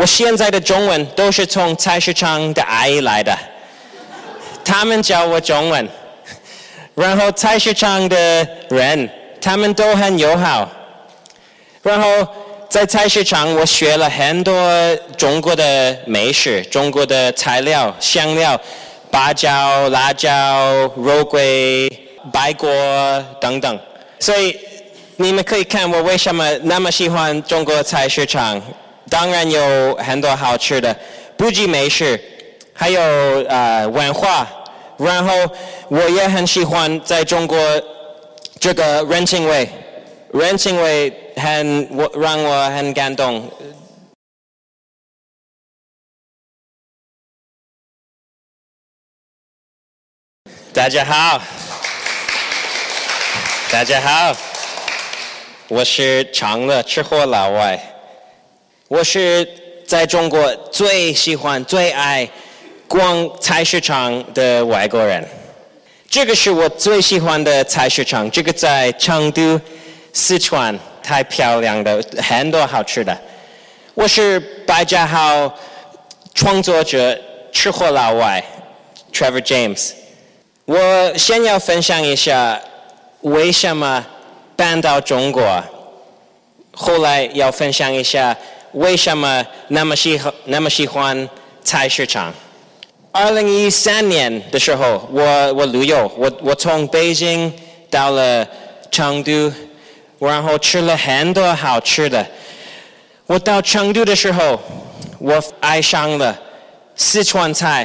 我现在的中文都是从菜市场的阿姨来的，他们教我中文。然后菜市场的人，他们都很友好。然后在菜市场，我学了很多中国的美食，中国的材料、香料、八角、辣椒、肉桂、白果等等。所以你们可以看我为什么那么喜欢中国菜市场。当然有很多好吃的，不仅美食，还有呃文化。然后我也很喜欢在中国这个人情味，人情味很我让我很感动。大家好，大家好，我是长乐吃货老外，我是在中国最喜欢最爱。逛菜市场的外国人，这个是我最喜欢的菜市场。这个在成都、四川，太漂亮的，很多好吃的。我是百家号创作者，吃货老外，Trevor James。我先要分享一下为什么搬到中国，后来要分享一下为什么那么喜欢那么喜欢菜市场。二零一三年的时候，我我旅游，我我从北京到了成都，然后吃了很多好吃的。我到成都的时候，我爱上了四川菜，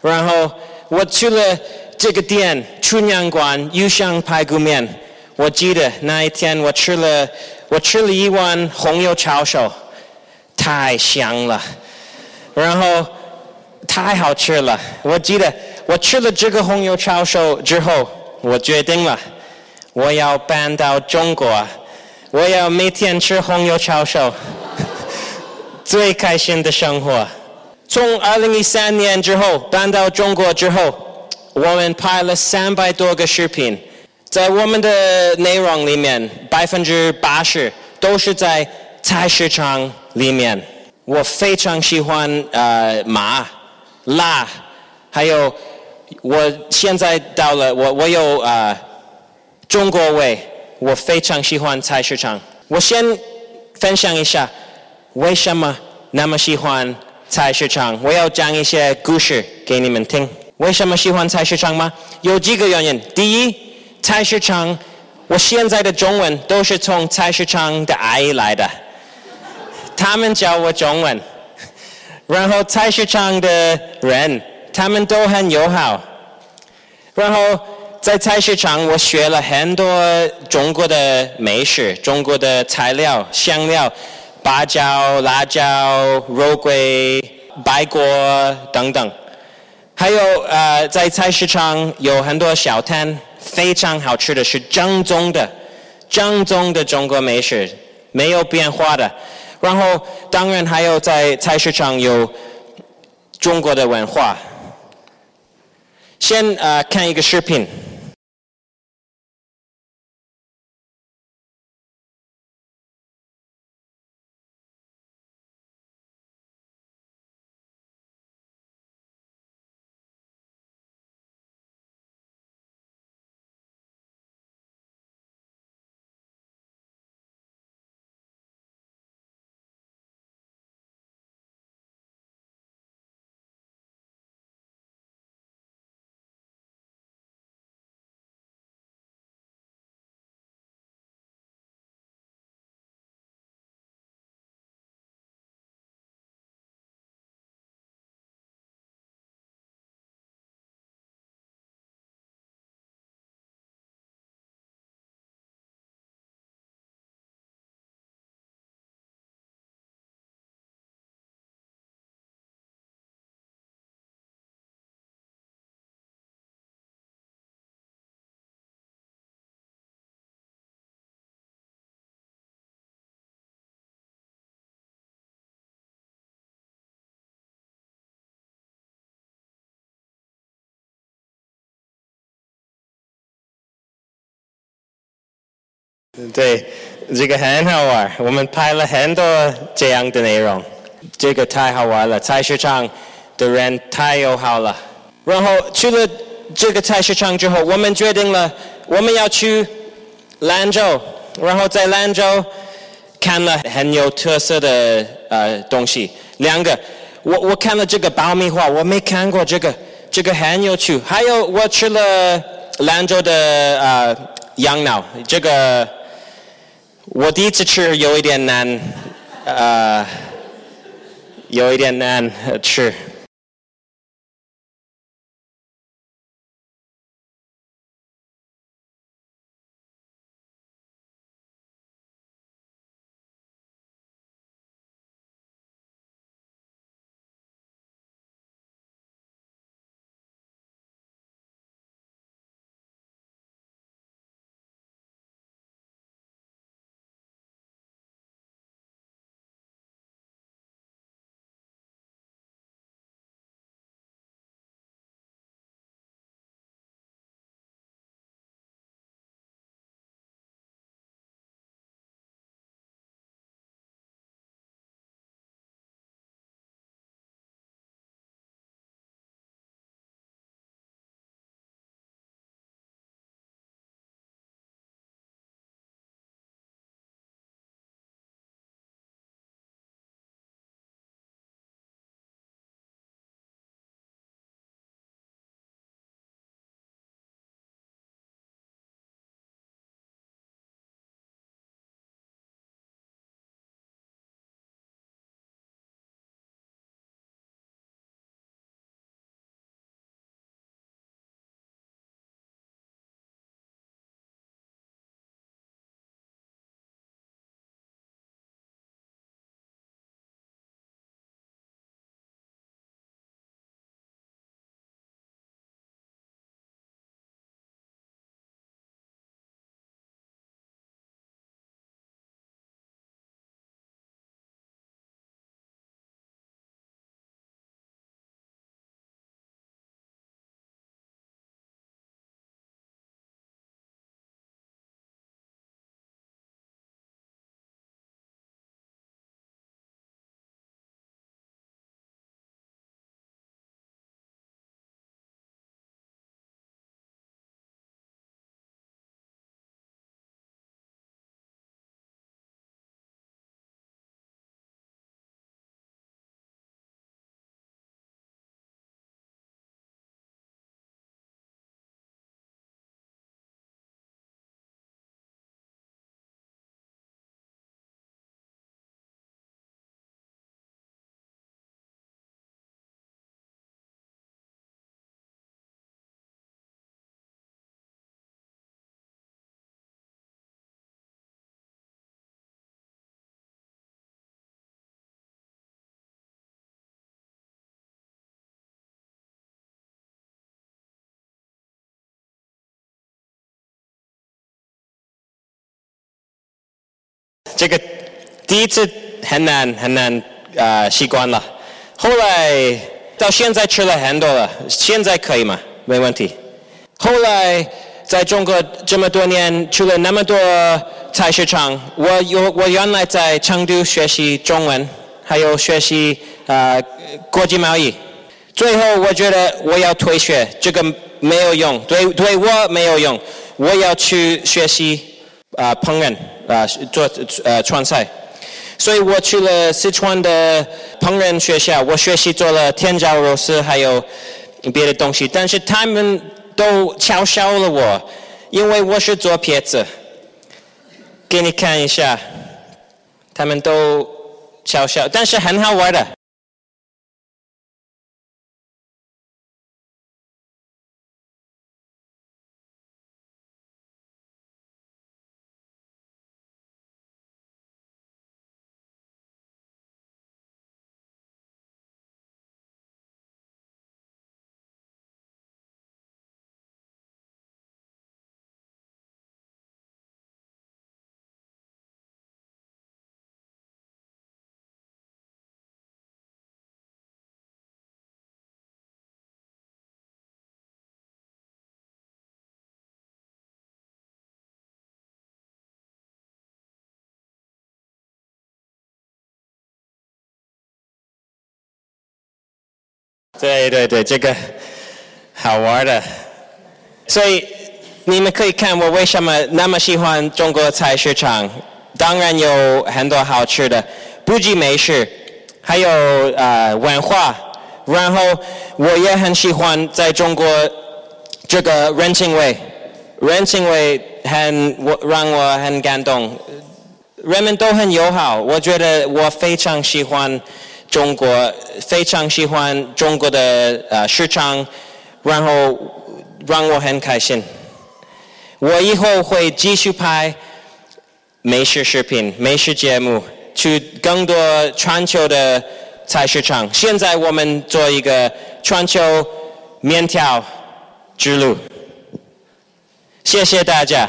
然后我去了这个店春阳馆鱼香排骨面。我记得那一天我吃了我吃了一碗红油抄手，太香了，然后。太好吃了！我记得我吃了这个红油抄手之后，我决定了，我要搬到中国，我要每天吃红油抄手，最开心的生活。从二零一三年之后搬到中国之后，我们拍了三百多个视频，在我们的内容里面，百分之八十都是在菜市场里面。我非常喜欢呃马。辣，还有我现在到了，我我有呃中国味，我非常喜欢菜市场。我先分享一下为什么那么喜欢菜市场。我要讲一些故事给你们听。为什么喜欢菜市场吗？有几个原因。第一，菜市场，我现在的中文都是从菜市场的阿姨来的，他们教我中文。然后菜市场的人，他们都很友好。然后在菜市场，我学了很多中国的美食，中国的材料、香料、八角、辣椒、肉桂、白果等等。还有呃，在菜市场有很多小摊，非常好吃的是正宗的、正宗的中国美食，没有变化的。然后，当然还有在菜市场有中国的文化。先呃看一个视频。对，这个很好玩。我们拍了很多这样的内容。这个太好玩了，菜市场的人太友好了。然后去了这个菜市场之后，我们决定了我们要去兰州，然后在兰州看了很有特色的呃东西。两个，我我看了这个爆米花，我没看过这个，这个很有趣。还有我吃了兰州的呃羊脑，这个我第一次吃有一点难，呃，有一点难吃。这个第一次很难很难呃习惯了，后来到现在吃了很多了，现在可以吗？没问题。后来在中国这么多年，去了那么多菜市场，我有我原来在成都学习中文，还有学习呃国际贸易。最后我觉得我要退学，这个没有用，对对我没有用，我要去学习啊烹饪。啊，做呃川菜，所以我去了四川的烹饪学校，我学习做了甜椒肉丝，还有别的东西，但是他们都嘲笑了我，因为我是左撇子。给你看一下，他们都嘲笑，但是很好玩的。对对对，这个好玩的。所以你们可以看我为什么那么喜欢中国菜市场。当然有很多好吃的，不仅美食，还有呃文化。然后我也很喜欢在中国这个人情味，人情味很我让我很感动。人们都很友好，我觉得我非常喜欢中国，非常喜欢中国的呃市场，然后让我很开心。我以后会继续拍美食视频、美食节目，去更多全球的菜市场。现在我们做一个全球面条之路。谢谢大家。